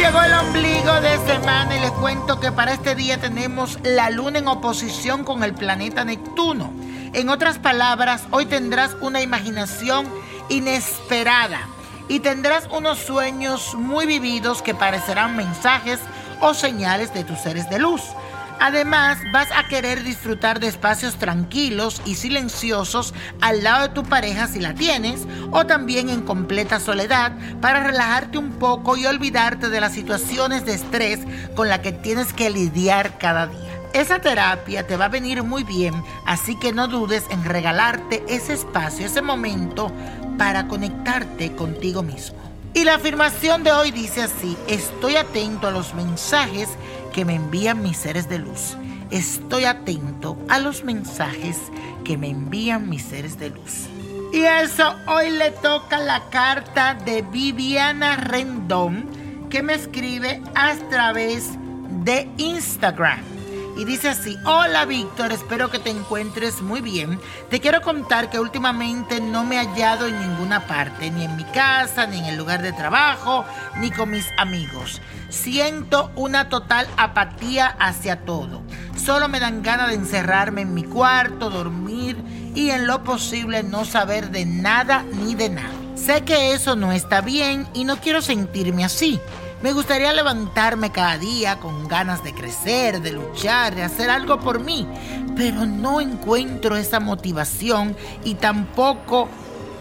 Llegó el ombligo de semana y les cuento que para este día tenemos la luna en oposición con el planeta Neptuno. En otras palabras, hoy tendrás una imaginación inesperada y tendrás unos sueños muy vividos que parecerán mensajes o señales de tus seres de luz. Además, vas a querer disfrutar de espacios tranquilos y silenciosos al lado de tu pareja si la tienes, o también en completa soledad para relajarte un poco y olvidarte de las situaciones de estrés con las que tienes que lidiar cada día. Esa terapia te va a venir muy bien, así que no dudes en regalarte ese espacio, ese momento para conectarte contigo mismo. Y la afirmación de hoy dice así, estoy atento a los mensajes que me envían mis seres de luz. Estoy atento a los mensajes que me envían mis seres de luz. Y eso hoy le toca la carta de Viviana Rendón que me escribe a través de Instagram. Y dice así, hola Víctor, espero que te encuentres muy bien. Te quiero contar que últimamente no me he hallado en ninguna parte, ni en mi casa, ni en el lugar de trabajo, ni con mis amigos. Siento una total apatía hacia todo. Solo me dan ganas de encerrarme en mi cuarto, dormir y en lo posible no saber de nada ni de nada. Sé que eso no está bien y no quiero sentirme así. Me gustaría levantarme cada día con ganas de crecer, de luchar, de hacer algo por mí, pero no encuentro esa motivación y tampoco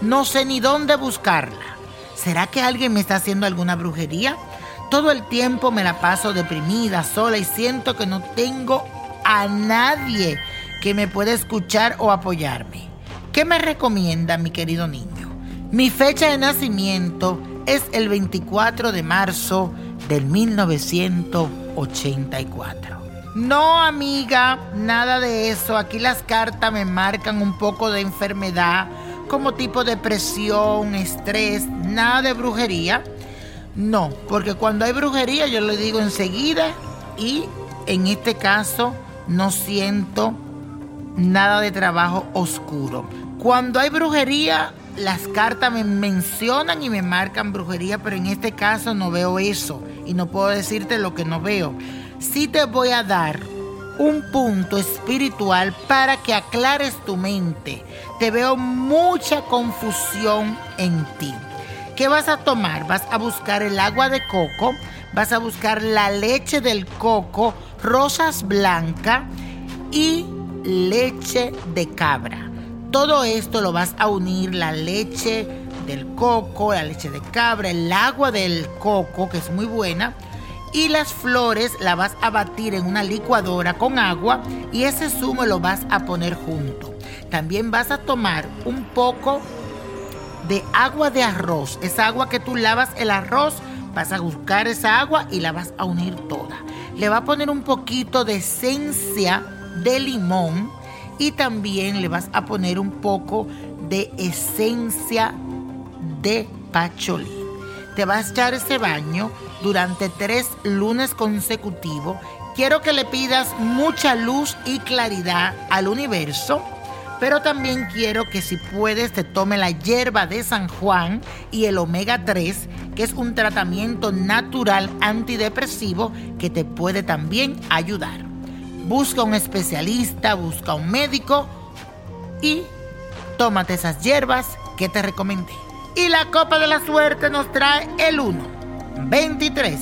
no sé ni dónde buscarla. ¿Será que alguien me está haciendo alguna brujería? Todo el tiempo me la paso deprimida, sola y siento que no tengo a nadie que me pueda escuchar o apoyarme. ¿Qué me recomienda mi querido niño? Mi fecha de nacimiento es el 24 de marzo del 1984. No, amiga, nada de eso. Aquí las cartas me marcan un poco de enfermedad, como tipo depresión, estrés, nada de brujería. No, porque cuando hay brujería yo le digo enseguida y en este caso no siento nada de trabajo oscuro. Cuando hay brujería, las cartas me mencionan y me marcan brujería, pero en este caso no veo eso y no puedo decirte lo que no veo. Sí te voy a dar un punto espiritual para que aclares tu mente. Te veo mucha confusión en ti. ¿Qué vas a tomar? Vas a buscar el agua de coco, vas a buscar la leche del coco, rosas blancas y leche de cabra. Todo esto lo vas a unir, la leche del coco, la leche de cabra, el agua del coco, que es muy buena, y las flores las vas a batir en una licuadora con agua y ese zumo lo vas a poner junto. También vas a tomar un poco de agua de arroz, esa agua que tú lavas el arroz, vas a buscar esa agua y la vas a unir toda. Le va a poner un poquito de esencia de limón y también le vas a poner un poco de esencia de pacholí. Te vas a echar ese baño durante tres lunes consecutivos. Quiero que le pidas mucha luz y claridad al universo, pero también quiero que si puedes te tome la hierba de San Juan y el omega 3, que es un tratamiento natural antidepresivo que te puede también ayudar. Busca un especialista, busca un médico y tómate esas hierbas que te recomendé. Y la copa de la suerte nos trae el 1, 23,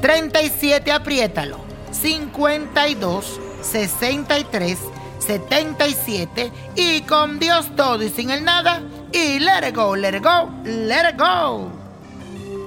37, apriétalo, 52, 63, 77 y con Dios todo y sin el nada y let it go, let it go, let it go.